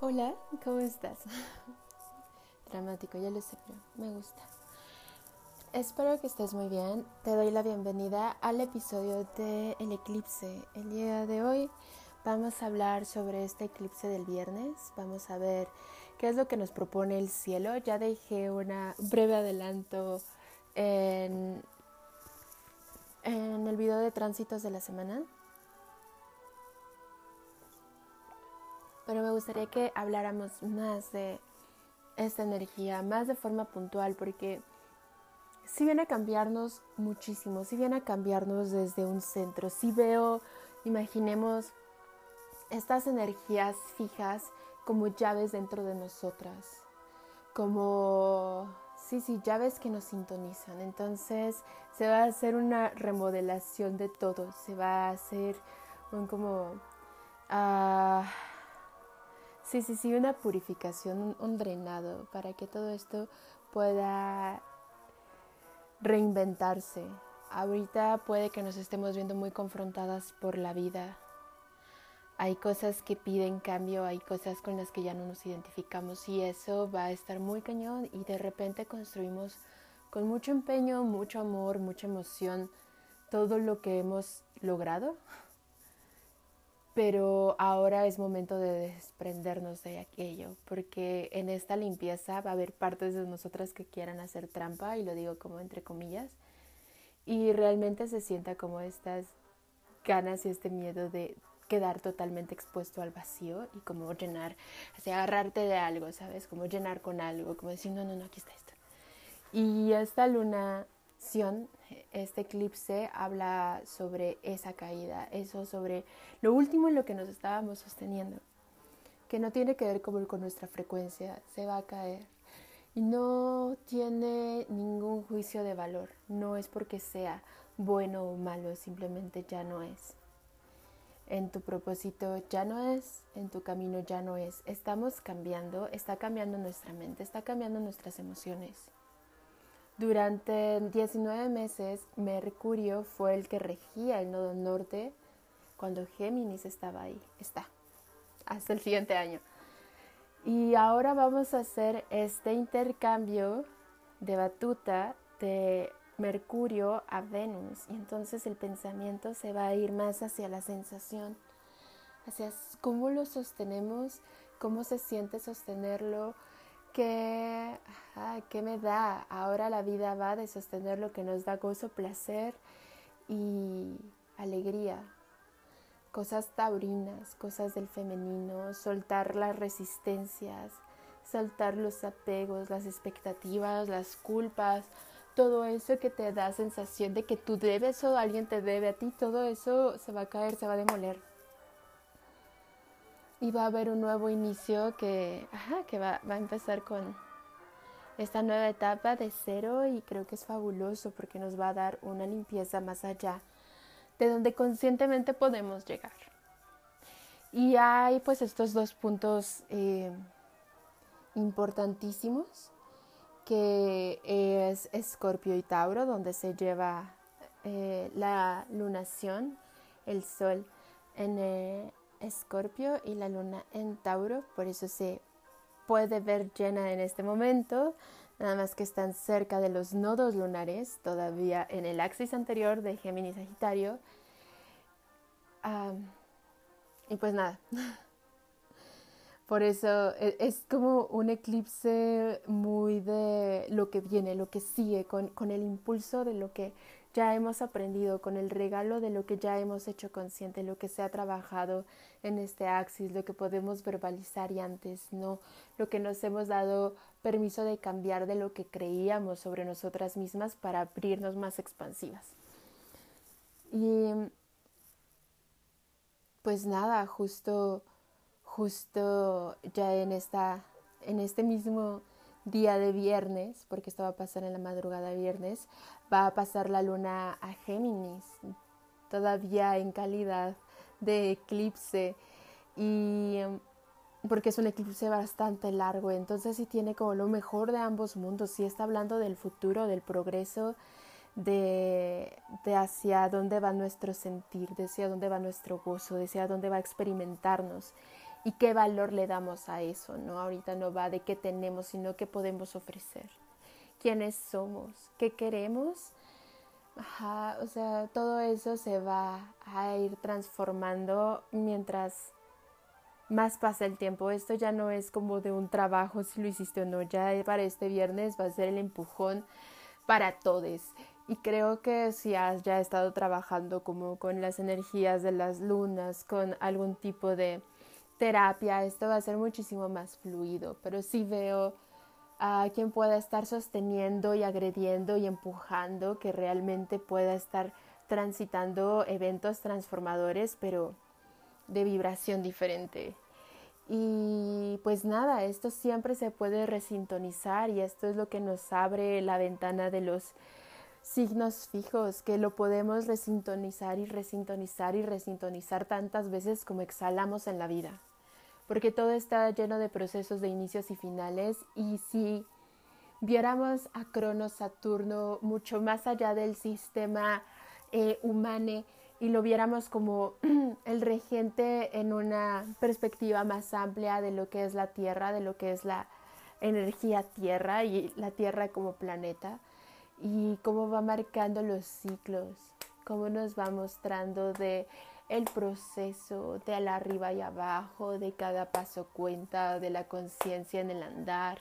Hola, ¿cómo estás? Dramático, ya lo sé, pero me gusta. Espero que estés muy bien. Te doy la bienvenida al episodio de El eclipse. El día de hoy vamos a hablar sobre este eclipse del viernes. Vamos a ver qué es lo que nos propone el cielo. Ya dejé un breve adelanto en, en el video de tránsitos de la semana. Pero me gustaría que habláramos más de esta energía, más de forma puntual, porque si viene a cambiarnos muchísimo, si viene a cambiarnos desde un centro, si veo, imaginemos estas energías fijas como llaves dentro de nosotras, como, sí, sí, llaves que nos sintonizan. Entonces se va a hacer una remodelación de todo, se va a hacer un como... Uh, Sí, sí, sí, una purificación, un, drenado para que todo esto pueda reinventarse. Ahorita puede que nos estemos viendo muy confrontadas por la vida. Hay cosas que piden cambio, hay cosas con las que ya no nos identificamos y eso va a estar muy cañón y de repente construimos con mucho empeño, mucho amor, mucha emoción todo lo que hemos logrado pero ahora es momento de desprendernos de aquello, porque en esta limpieza va a haber partes de nosotras que quieran hacer trampa, y lo digo como entre comillas, y realmente se sienta como estas ganas y este miedo de quedar totalmente expuesto al vacío y como llenar, así agarrarte de algo, ¿sabes? Como llenar con algo, como decir, no, no, no, aquí está esto. Y esta este eclipse habla sobre esa caída, eso sobre lo último en lo que nos estábamos sosteniendo, que no tiene que ver con nuestra frecuencia, se va a caer. Y no tiene ningún juicio de valor, no es porque sea bueno o malo, simplemente ya no es. En tu propósito ya no es, en tu camino ya no es. Estamos cambiando, está cambiando nuestra mente, está cambiando nuestras emociones. Durante 19 meses, Mercurio fue el que regía el nodo norte cuando Géminis estaba ahí. Está. Hasta el siguiente año. Y ahora vamos a hacer este intercambio de batuta de Mercurio a Venus. Y entonces el pensamiento se va a ir más hacia la sensación, hacia cómo lo sostenemos, cómo se siente sostenerlo, ¿Qué, me da? Ahora la vida va de sostener lo que nos da gozo, placer y alegría. Cosas taurinas, cosas del femenino, soltar las resistencias, soltar los apegos, las expectativas, las culpas, todo eso que te da sensación de que tú debes o alguien te debe a ti, todo eso se va a caer, se va a demoler y va a haber un nuevo inicio que, que va, va, a empezar con esta nueva etapa de cero y creo que es fabuloso porque nos va a dar una limpieza más allá de donde conscientemente podemos llegar. Y hay pues estos dos puntos eh, importantísimos que es Escorpio y Tauro, donde se lleva eh, la lunación, el sol en, eh, Escorpio y la luna en Tauro, por eso se puede ver llena en este momento, nada más que están cerca de los nodos lunares, todavía en el axis anterior de Géminis Sagitario. y pues nada, por eso e, es como un eclipse muy de lo que viene, lo que sigue, con, con el impulso de lo que ya hemos aprendido, con el regalo de lo que ya hemos hecho consciente, lo que se ha trabajado en este axis, lo que podemos verbalizar y antes no, lo que nos hemos dado permiso de cambiar de lo que creíamos sobre nosotras mismas para abrirnos más expansivas. Y pues nada, justo, justo ya en esta, en este mismo día de viernes, porque esto va a pasar en la madrugada viernes, va a pasar la luna a Géminis, todavía en calidad de eclipse y porque es un eclipse bastante largo, entonces sí tiene como lo mejor de ambos mundos, sí está hablando del futuro, del progreso, de, de hacia dónde va nuestro sentir, de hacia dónde va nuestro gozo, de hacia dónde va a experimentarnos. Y qué valor le damos a eso, ¿no? Ahorita no va de qué tenemos, sino qué podemos ofrecer, quiénes somos, qué queremos. Ajá, o sea, todo eso se va a ir transformando mientras más pasa el tiempo. Esto ya no es como de un trabajo si lo hiciste o no. Ya para este viernes va a ser el empujón para todos. Y creo que si has ya estado trabajando como con las energías de las lunas, con algún tipo de terapia, esto va a ser muchísimo más fluido. Pero sí veo a quien pueda estar sosteniendo y agrediendo y empujando, que realmente pueda estar transitando eventos transformadores, pero de vibración diferente. Y pues nada, esto siempre se puede resintonizar y esto es lo que nos abre la ventana de los signos fijos, que lo podemos resintonizar y resintonizar y resintonizar tantas veces como exhalamos en la vida. Porque todo está lleno de procesos de inicios y finales y si viéramos a Cronos Saturno mucho más allá del sistema eh, humano, y lo viéramos como el regente en una perspectiva más amplia de lo que es la Tierra, de lo que es la energía Tierra y la Tierra como planeta y cómo va marcando los ciclos, cómo nos va mostrando de el proceso de al arriba y abajo, de cada paso cuenta, de la conciencia en el andar,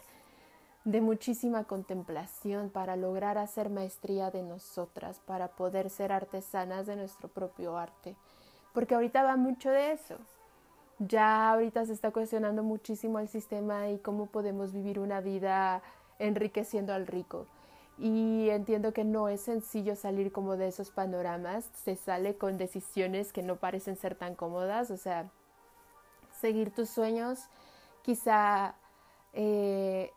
de muchísima contemplación para lograr hacer maestría de nosotras, para poder ser artesanas de nuestro propio arte. Porque ahorita va mucho de eso. Ya ahorita se está cuestionando muchísimo el sistema y cómo podemos vivir una vida enriqueciendo al rico. Y entiendo que no es sencillo salir como de esos panoramas, se sale con decisiones que no parecen ser tan cómodas, o sea, seguir tus sueños, quizá eh,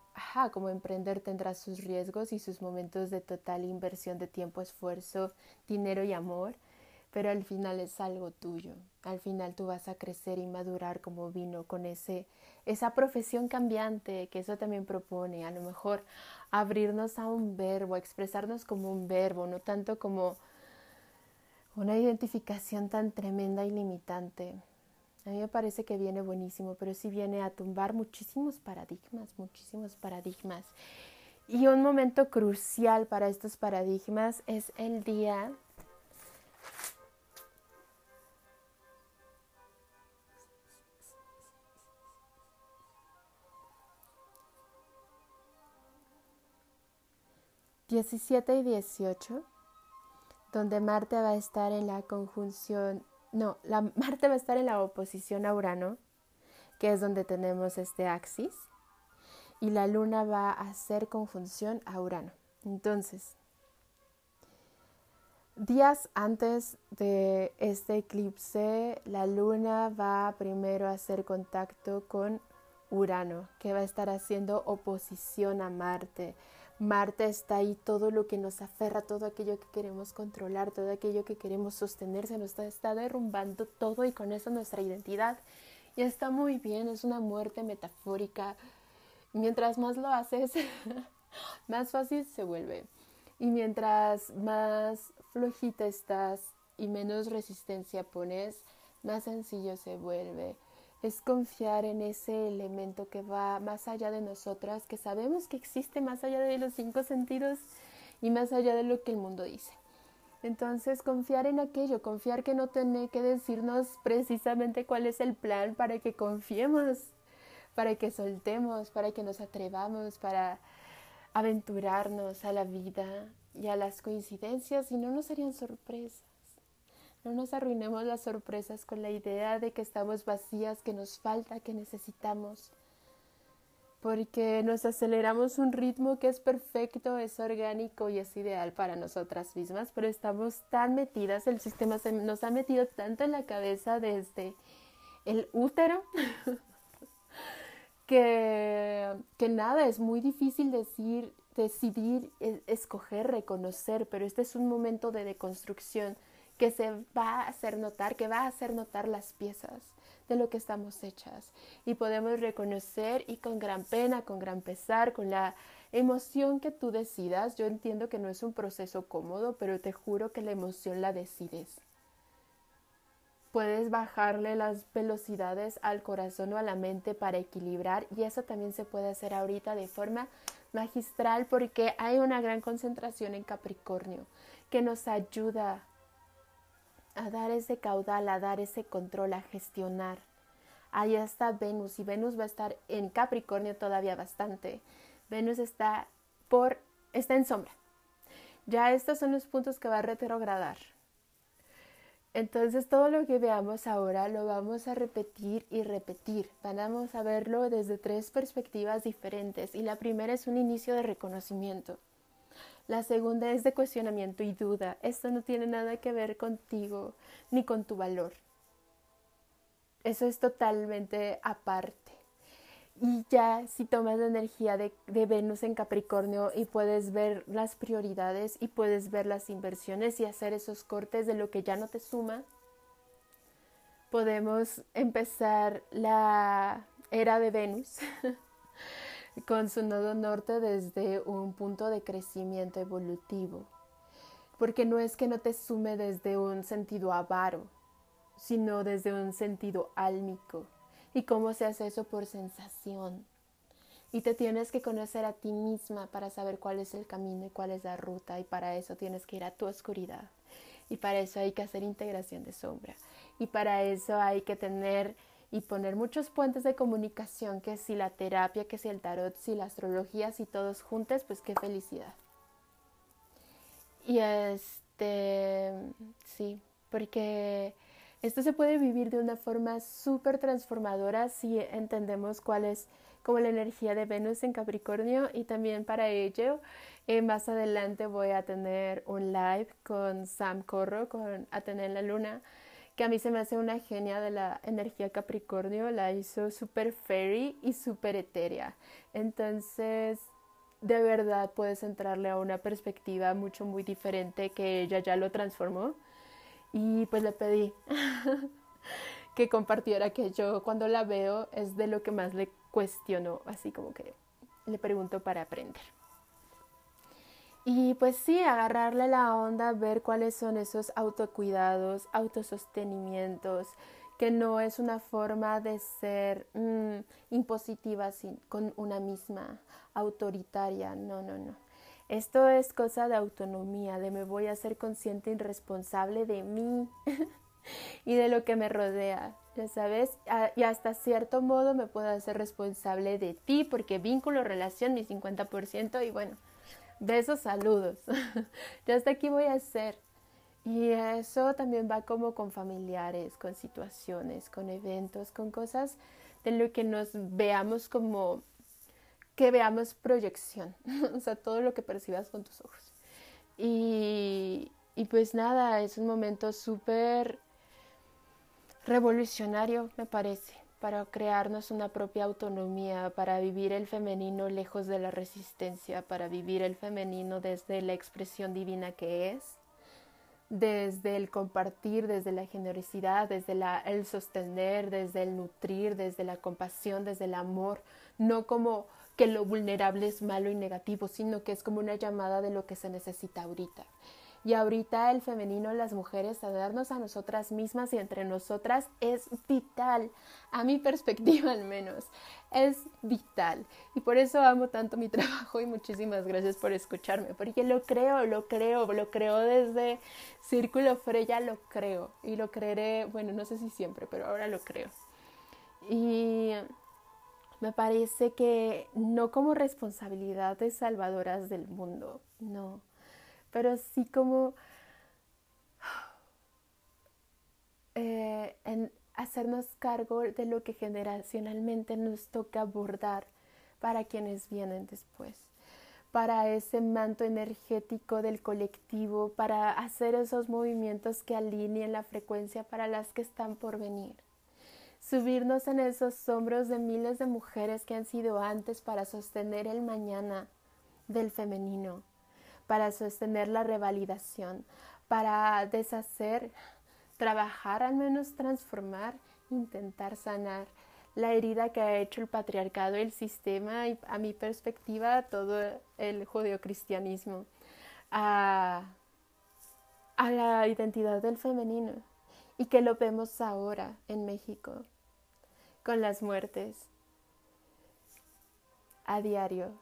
como emprender tendrá sus riesgos y sus momentos de total inversión de tiempo, esfuerzo, dinero y amor, pero al final es algo tuyo. Al final tú vas a crecer y madurar como vino con ese esa profesión cambiante que eso también propone, a lo mejor abrirnos a un verbo, expresarnos como un verbo, no tanto como una identificación tan tremenda y limitante. A mí me parece que viene buenísimo, pero sí viene a tumbar muchísimos paradigmas, muchísimos paradigmas. Y un momento crucial para estos paradigmas es el día Diecisiete y dieciocho, donde Marte va a estar en la conjunción no, la Marte va a estar en la oposición a Urano, que es donde tenemos este axis, y la Luna va a hacer conjunción a Urano. Entonces, días antes de este eclipse, la Luna va primero a hacer contacto con Urano, que va a estar haciendo oposición a Marte. Marte está ahí todo lo que nos aferra, todo aquello que queremos controlar, todo aquello que queremos sostener, se nos está, derrumbando todo y con eso nuestra identidad. Y está muy bien, es una muerte metafórica. Mientras más lo haces, más fácil se vuelve. Y mientras más flojita estás y menos resistencia pones, más sencillo se vuelve es confiar en ese elemento que va más allá de nosotras, que sabemos que existe más allá de los cinco sentidos y más allá de lo que el mundo dice. Entonces, confiar en aquello, confiar que no tiene que decirnos precisamente cuál es el plan para que confiemos, para que soltemos, para que nos atrevamos, para aventurarnos a la vida y a las coincidencias y no nos serían sorpresas. No nos arruinemos las sorpresas con la idea de que estamos vacías, que nos falta, que necesitamos. Porque nos aceleramos un ritmo que es perfecto, es orgánico y es ideal para nosotras mismas, pero estamos tan metidas, el sistema se nos ha metido tanto en la cabeza desde el útero que, que nada, es muy difícil decir, decidir, e, escoger, reconocer, pero este es un momento de deconstrucción que se va a hacer notar, que va a hacer notar las piezas de lo que estamos hechas. Y podemos reconocer y con gran pena, con gran pesar, con la emoción que tú decidas. Yo entiendo que no es un proceso cómodo, pero te juro que la emoción la decides. puedes bajarle las velocidades al corazón o a la mente para equilibrar y eso también se puede hacer ahorita de forma magistral porque hay una gran concentración en Capricornio que nos ayuda a dar ese caudal, a dar ese control, a gestionar. Ahí está Venus y Venus va a estar en Capricornio todavía bastante. Venus está por está en sombra. Ya estos son los puntos que va a retrogradar. Entonces todo lo que veamos ahora lo vamos a repetir y repetir. Vamos a verlo desde tres perspectivas diferentes y la primera es un inicio de reconocimiento. La segunda es de cuestionamiento y duda. Esto no tiene nada que ver contigo ni con tu valor. Eso es totalmente aparte. Y ya si tomas la energía de, Venus en Capricornio y puedes ver las prioridades y puedes ver las inversiones y hacer esos cortes de lo que ya no te suma, podemos empezar la era de Venus con su nodo norte desde un punto de crecimiento evolutivo. Porque no es que no te sume desde un sentido avaro, sino desde un sentido álmico ¿Y cómo se hace eso? Por sensación. Y te tienes que conocer a ti misma para saber cuál es el camino y cuál es la ruta. Y para eso tienes que ir a tu oscuridad. Y para eso hay que hacer integración de sombra. Y para eso hay que tener y poner muchos puentes de comunicación, que si la terapia, que si el tarot, si la astrología, si todos juntos, pues qué felicidad. Y este, sí, porque esto se puede vivir de una forma súper transformadora si entendemos cuál es como la energía de Venus en Capricornio y también para ello eh, más adelante voy a tener un live con Sam Corro, con Atener la Luna, que a mí se me hace una genia de la energía Capricornio, la hizo súper fairy y súper etérea. Entonces, de verdad puedes entrarle a una perspectiva mucho, muy diferente que ella ya lo transformó y pues le pedí que compartiera que yo cuando la veo es de lo que más le cuestiono, así como que le pregunto para aprender. Y pues sí, agarrarle la onda, ver cuáles son esos autocuidados, autosostenimientos, que no es una forma de ser mm, impositiva con una misma, autoritaria, no, no, no. Esto es cosa de autonomía, de me voy a ser consciente y responsable de mí y de lo que me rodea, ya sabes, y hasta cierto modo me puedo hacer responsable de ti porque vínculo, relación, mi 50% y bueno, besos, saludos. ya hasta aquí voy a hacer. Y eso también va como con familiares, con situaciones, con eventos, con cosas de lo que nos veamos como que veamos proyección, o sea, todo lo que percibas con tus ojos. Y, y pues nada, es un momento súper revolucionario, me parece, para crearnos una propia autonomía, para vivir el femenino lejos de la resistencia, para vivir el femenino desde la expresión divina que es, desde el compartir, desde la generosidad, desde el sostener, desde el nutrir, desde la compasión, desde el amor, no como que lo vulnerable es malo y negativo, sino que es como una llamada de lo que se necesita ahorita. Y ahorita el femenino, las mujeres, a darnos a nosotras mismas y entre nosotras es vital, a mi perspectiva al menos, es vital. Y por eso amo tanto mi trabajo y muchísimas gracias por escucharme, porque lo creo, lo creo, lo creo desde Círculo Freya, lo creo y lo creeré, bueno, no sé si siempre, pero ahora lo creo. Y me parece que no como responsabilidades salvadoras del mundo, no, pero sí como eh, en hacernos cargo de lo que generacionalmente nos toca abordar para quienes vienen después, para ese manto energético del colectivo, para hacer esos movimientos que alineen la frecuencia para las que están por venir. Subirnos en esos hombros de miles de mujeres que han sido antes para sostener el mañana del femenino, para sostener la revalidación, para deshacer, trabajar, al menos transformar, intentar sanar la herida que ha hecho el patriarcado, el sistema y a mi perspectiva todo el judeocristianismo a, a la identidad del femenino y que lo vemos ahora en México con las muertes a diario,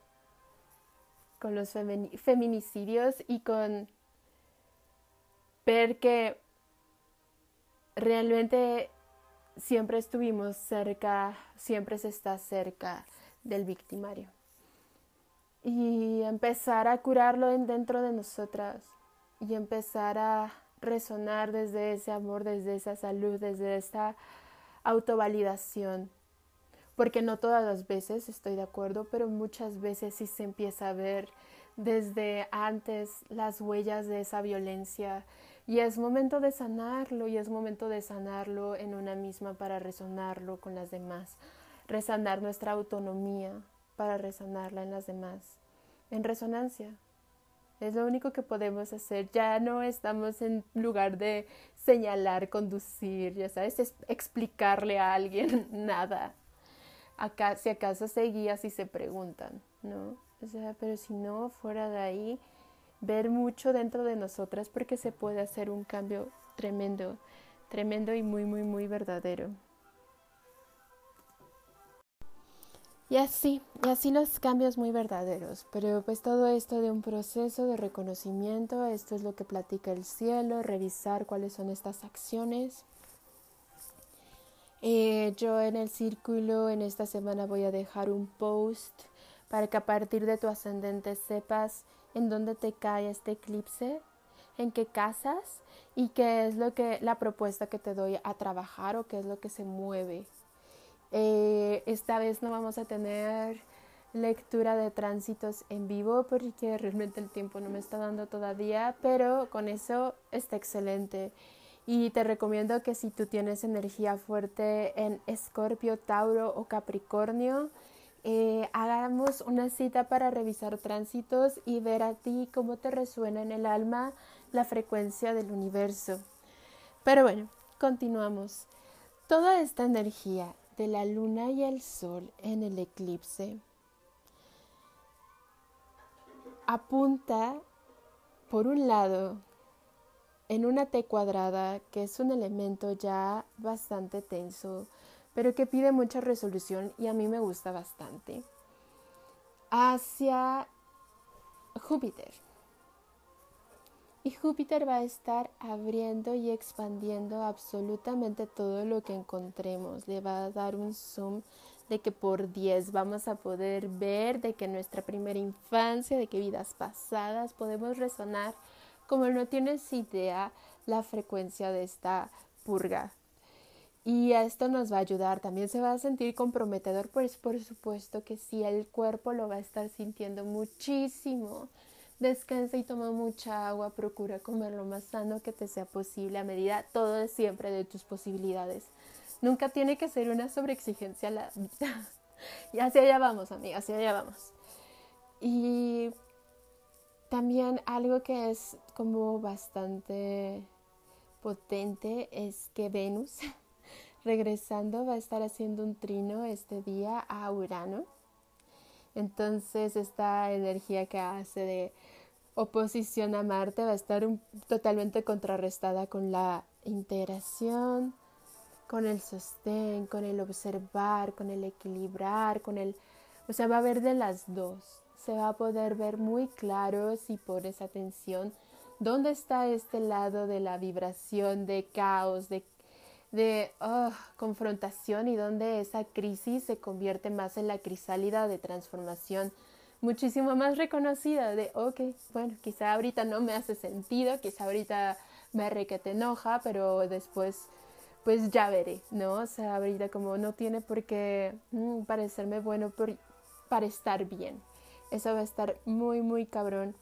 con los feminicidios y con ver que realmente siempre estuvimos cerca, siempre se está cerca del victimario. Y empezar a curarlo dentro de nosotras y empezar a resonar desde ese amor, desde esa salud, desde esta autovalidación. Porque no todas las veces estoy de acuerdo, pero muchas veces sí se empieza a ver desde antes las huellas de esa violencia y es momento de sanarlo y es momento de sanarlo en una misma para resonarlo con las demás, resanar nuestra autonomía para resonarla en las demás, en resonancia, es lo único que podemos hacer. Ya no estamos en lugar de señalar, conducir, ya sabes, es explicarle a alguien nada. Acá, si acaso se guía si se preguntan, ¿no? O sea, pero si no, fuera de ahí, ver mucho dentro de nosotras porque se puede hacer un cambio tremendo, tremendo y muy, muy, muy verdadero. Y así, y así los cambios muy verdaderos. Pero pues todo esto de un proceso de reconocimiento, esto es lo que platica el cielo, revisar cuáles son estas acciones. Eh, yo en el círculo en esta semana voy a dejar un post para que a partir de tu ascendente sepas en dónde te cae este eclipse, en qué casas y qué es lo que la propuesta que te doy a trabajar o qué es lo que se mueve eh, esta vez no vamos a tener lectura de tránsitos en vivo porque realmente el tiempo no me está dando todavía, pero con eso está excelente. Y te recomiendo que si tú tienes energía fuerte en Escorpio, Tauro o Capricornio, eh, hagamos una cita para revisar tránsitos y ver a ti cómo te resuena en el alma la frecuencia del universo. Pero bueno, continuamos. Toda esta energía de la luna y el sol en el eclipse apunta por un lado en una T cuadrada que es un elemento ya bastante tenso pero que pide mucha resolución y a mí me gusta bastante hacia Júpiter y Júpiter va a estar abriendo y expandiendo absolutamente todo lo que encontremos. Le va a dar un zoom de que por 10 vamos a poder ver de que nuestra primera infancia, de que vidas pasadas podemos resonar como no tienes idea la frecuencia de esta purga. Y esto nos va a ayudar, también se va a sentir comprometedor, pues por supuesto que sí, el cuerpo lo va a estar sintiendo muchísimo Descansa y toma mucha agua, procura comer lo más sano que te sea posible a medida todo es siempre de tus posibilidades. Nunca tiene que ser una sobreexigencia la y hacia allá vamos, amiga, hacia allá vamos. Y también algo que es como bastante potente es que Venus regresando va a estar haciendo un trino este día a Urano. Entonces esta energía que hace de oposición a Marte va a estar totalmente contrarrestada con la integración, con el sostén, con el observar, con el equilibrar, con el... O sea, va a haber de las dos. Se va a poder ver muy claro si pones atención dónde está este lado de la vibración, de caos, de de ah, confrontación y donde esa crisis se convierte más en la crisálida de transformación muchísimo más reconocida de, ok, bueno, quizá ahorita no me hace sentido, quizá ahorita me te enoja, pero después pues ya veré, ¿no? O sea, ahorita como no tiene por qué mm, parecerme bueno para estar bien. Eso va a estar muy, muy cabrón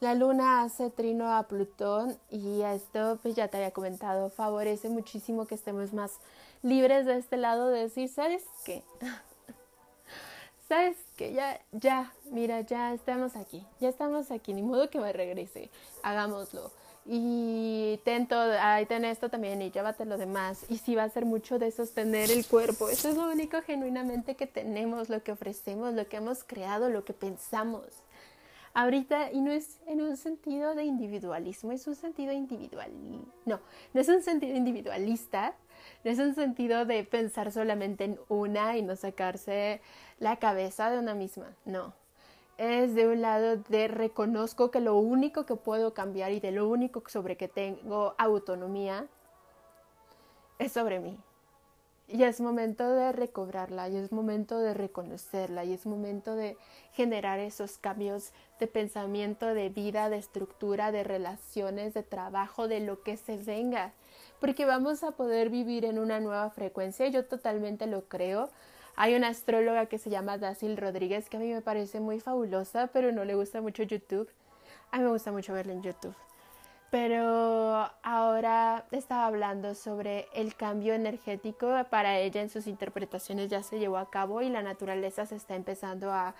la luna hace trino a Plutón y esto, pues ya te había comentado, favorece muchísimo que estemos más libres de este lado de decir, ¿sabes qué? ¿Sabes qué? Ya, ya, mira, ya estamos aquí, ya estamos aquí, ni modo que me regrese, hagámoslo. Y ten todo, ten esto también y llévate lo demás. Y sí va a ser mucho de sostener el cuerpo. Eso es lo único genuinamente que tenemos, lo que ofrecemos, lo que hemos creado, lo que pensamos Ahorita, y no es en un sentido de individualismo, es un sentido individual. No, no es un sentido individualista, no es un sentido de pensar solamente en una y no sacarse la cabeza de una misma, no. Es de un lado de reconozco que lo único que puedo cambiar y de lo único sobre que tengo autonomía es sobre mí. Y es momento de recobrarla, y es momento de reconocerla, y es momento de generar esos cambios de pensamiento, de vida, de estructura, de relaciones, de trabajo, de lo que se venga. Porque vamos a poder vivir en una nueva frecuencia, yo totalmente lo creo. Hay una astróloga que se llama Dacil Rodríguez que a mí me parece muy fabulosa, pero no le gusta mucho YouTube. A mí me gusta mucho verla en YouTube pero ahora estaba hablando sobre el cambio energético. Para ella en sus interpretaciones ya se llevó a cabo y la naturaleza se está empezando a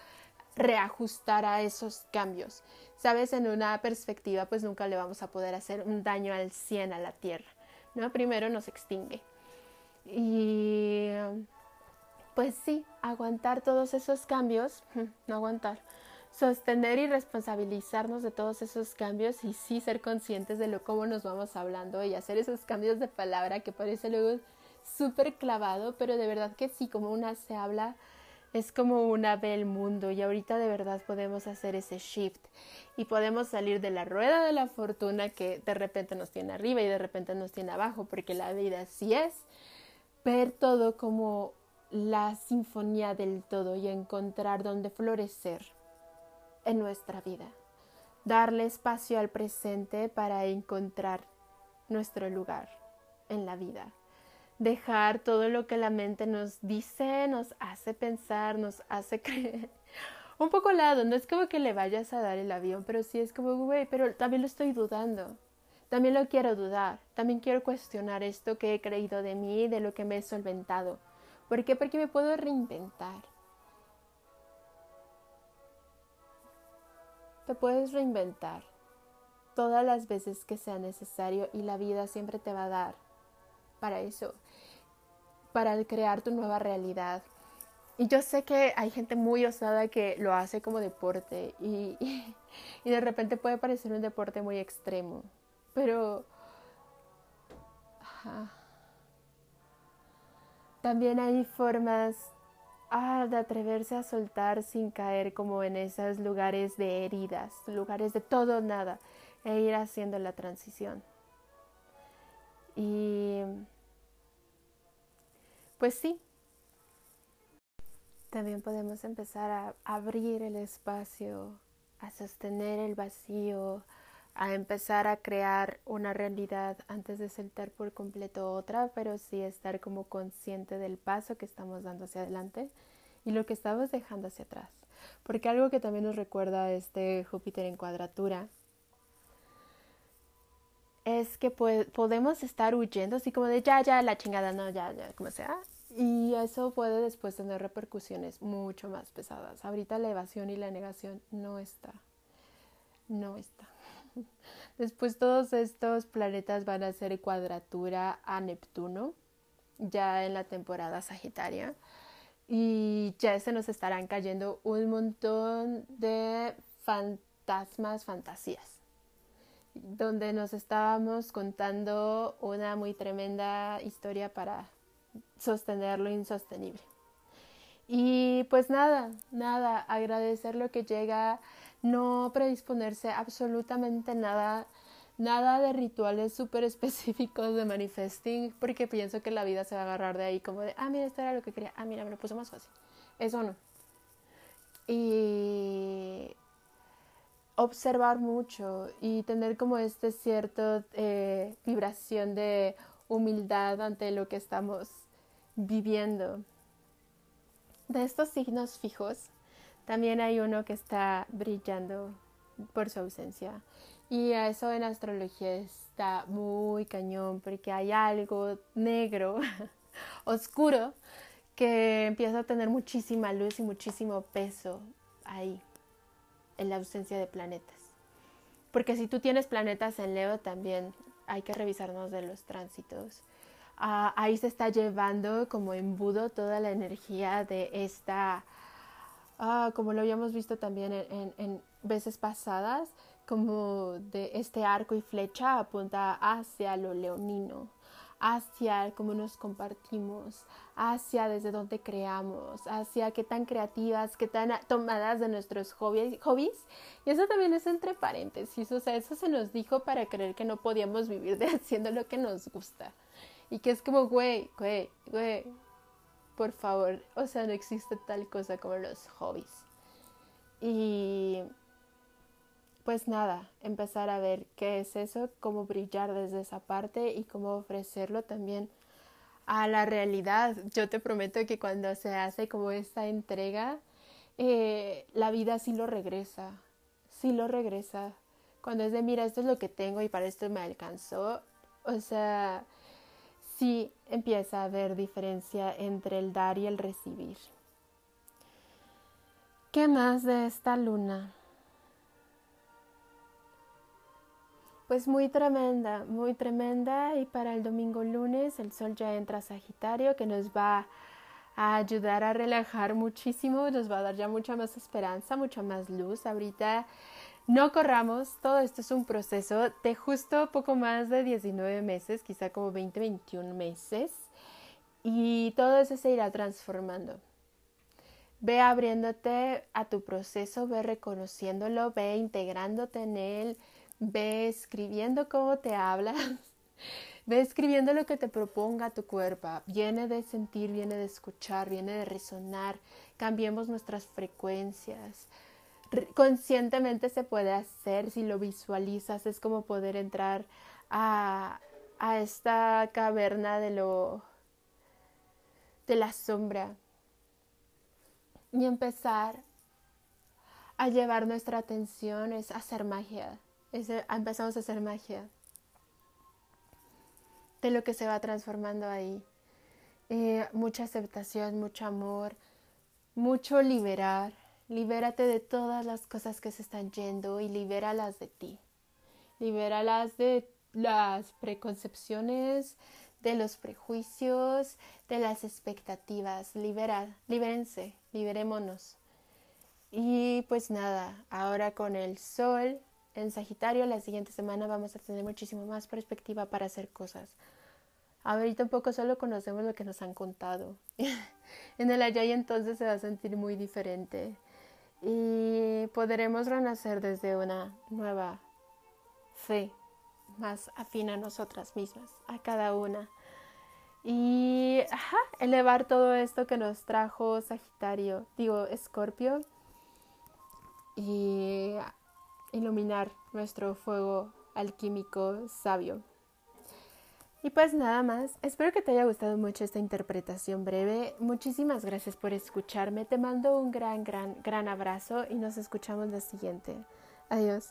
reajustar a esos cambios. Sabes, en una perspectiva pues nunca le vamos a poder hacer un daño al 100 a la Tierra, ¿no? Primero nos extingue. Y pues sí, aguantar todos esos cambios, no aguantar, sostener y responsabilizarnos de todos esos cambios y sí ser conscientes de lo cómo nos vamos hablando y hacer esos cambios de palabra que parece luego súper clavado, pero de verdad que sí, como una se habla, es como una ve el mundo y ahorita de verdad podemos hacer ese shift y podemos salir de la rueda de la fortuna que de repente nos tiene arriba y de repente nos tiene abajo, porque la vida sí es. Ver todo como la sinfonía del todo y encontrar dónde florecer en nuestra vida. Darle espacio al presente para encontrar nuestro lugar en la vida. Dejar todo lo que la mente nos dice, nos hace pensar, nos hace creer. Un poco lado, no es como que le vayas a dar el avión, pero sí es como, güey, pero también lo estoy dudando. También lo quiero dudar. También quiero cuestionar esto que he creído de mí, de lo que me he solventado. ¿Por qué? Porque me puedo reinventar Te puedes reinventar todas las veces que sea necesario y la vida siempre te va a dar para eso, para crear tu nueva realidad. Y yo sé que hay gente muy osada que lo hace como deporte y, de repente puede parecer un deporte muy extremo, pero también hay formas ah, de atreverse a soltar sin caer como en esos lugares de heridas, lugares de todo nada, e ir haciendo la transición. Y pues sí, también podemos empezar a abrir el espacio, a sostener el vacío, a empezar a crear una realidad antes de soltar por completo otra, pero sí estar como consciente del paso que estamos dando hacia adelante y lo que estamos dejando hacia atrás. Porque algo que también nos recuerda este Júpiter en cuadratura es que podemos estar huyendo así como de ya, ya, la chingada, no, ya, ya, como sea. Y eso puede después tener repercusiones mucho más pesadas. Ahorita la evasión y la negación no está. No está. Después todos estos planetas van a hacer cuadratura a Neptuno, ya en la temporada Sagitaria. Y ya se nos estarán cayendo un montón de fantasmas, fantasías, donde nos estábamos contando una muy tremenda historia para sostener lo insostenible. Y pues nada, nada, agradecer lo que llega no predisponerse absolutamente nada, nada de rituales súper específicos de manifesting, porque pienso que la vida se va a agarrar de ahí como de, ah, mira, esto era lo que quería, ah, mira, me lo puso más fácil. Eso no. Y observar mucho y tener como este cierto eh, vibración de humildad ante lo que estamos viviendo. De estos signos fijos, también hay uno que está brillando por su ausencia. Y eso en astrología está muy cañón porque hay algo negro, oscuro, que empieza a tener muchísima luz y muchísimo peso ahí, en la ausencia de planetas. Porque si tú tienes planetas en Leo también hay que revisarnos de los tránsitos. Ah, ahí se está llevando como embudo toda la energía de esta ah, como lo habíamos visto también en, en veces pasadas, como de este arco y flecha apunta hacia lo leonino, hacia cómo nos compartimos, hacia desde dónde creamos, hacia qué tan creativas, qué tan tomadas de nuestros hobbies. Y eso también es entre paréntesis, o sea, eso se nos dijo para creer que no podíamos vivir de haciendo lo que nos gusta. Y que es como, güey, güey, güey, por favor, o sea, no existe tal cosa como los hobbies. Y pues nada, empezar a ver qué es eso, cómo brillar desde esa parte y cómo ofrecerlo también a la realidad. Yo te prometo que cuando se hace como esta entrega, eh, la vida sí lo regresa, sí lo regresa. Cuando es de, mira, esto es lo que tengo y para esto me alcanzó, o sea, sí empieza a haber diferencia entre el dar y el recibir. ¿Qué más de esta luna? Pues muy tremenda, muy tremenda y para el domingo lunes el sol ya entra a Sagitario que nos va a ayudar a relajar muchísimo, nos va a dar ya mucha más esperanza, mucha más luz. Ahorita no corramos, todo esto es un proceso de justo poco más de 19 meses, quizá como 20, 21 meses y todo eso se irá transformando. Ve abriéndote a tu proceso, ve reconociéndolo, ve integrándote en él Ve escribiendo cómo te hablas. Ve escribiendo lo que te proponga tu cuerpo. Viene de sentir, viene de escuchar, viene de resonar. Cambiemos nuestras frecuencias. Conscientemente se puede hacer si lo visualizas. Es como poder entrar a, a esta caverna de lo de la sombra y empezar a llevar nuestra atención es hacer magia empezamos a hacer magia de lo que se va transformando ahí. Eh, mucha aceptación, mucho amor, mucho liberar. Libérate de todas las cosas que se están yendo y libéralas de ti. Libéralas de las preconcepciones, de los prejuicios, de las expectativas. Libera, libérense, liberémonos. Y pues nada, ahora con el sol en Sagitario la siguiente semana vamos a tener muchísimo más perspectiva para hacer cosas. Ahorita un poco solo conocemos lo que nos han contado. en el allá entonces se va a sentir muy diferente y podremos renacer desde una nueva fe más afín a nosotras mismas, a cada una. Y elevar todo esto que nos trajo Sagitario, digo, Escorpio. Y iluminar nuestro fuego alquímico sabio. Y pues nada más, espero que te haya gustado mucho esta interpretación breve. Muchísimas gracias por escucharme. Te mando un gran, gran, gran abrazo y nos escuchamos la siguiente. Adiós.